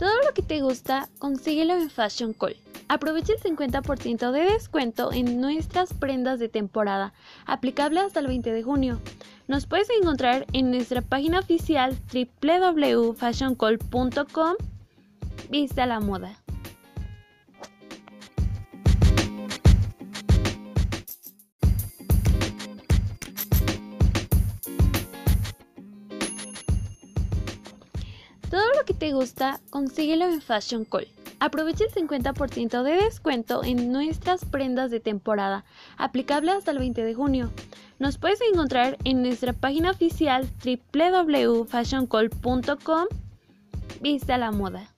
lo que te gusta, consíguelo en Fashion Call. Aprovecha el 50% de descuento en nuestras prendas de temporada, aplicable hasta el 20 de junio. Nos puedes encontrar en nuestra página oficial www.fashioncall.com. Vista la moda. Todo lo que te gusta, consíguelo en Fashion Call. Aprovecha el 50% de descuento en nuestras prendas de temporada, aplicable hasta el 20 de junio. Nos puedes encontrar en nuestra página oficial www.fashioncall.com. Vista la moda.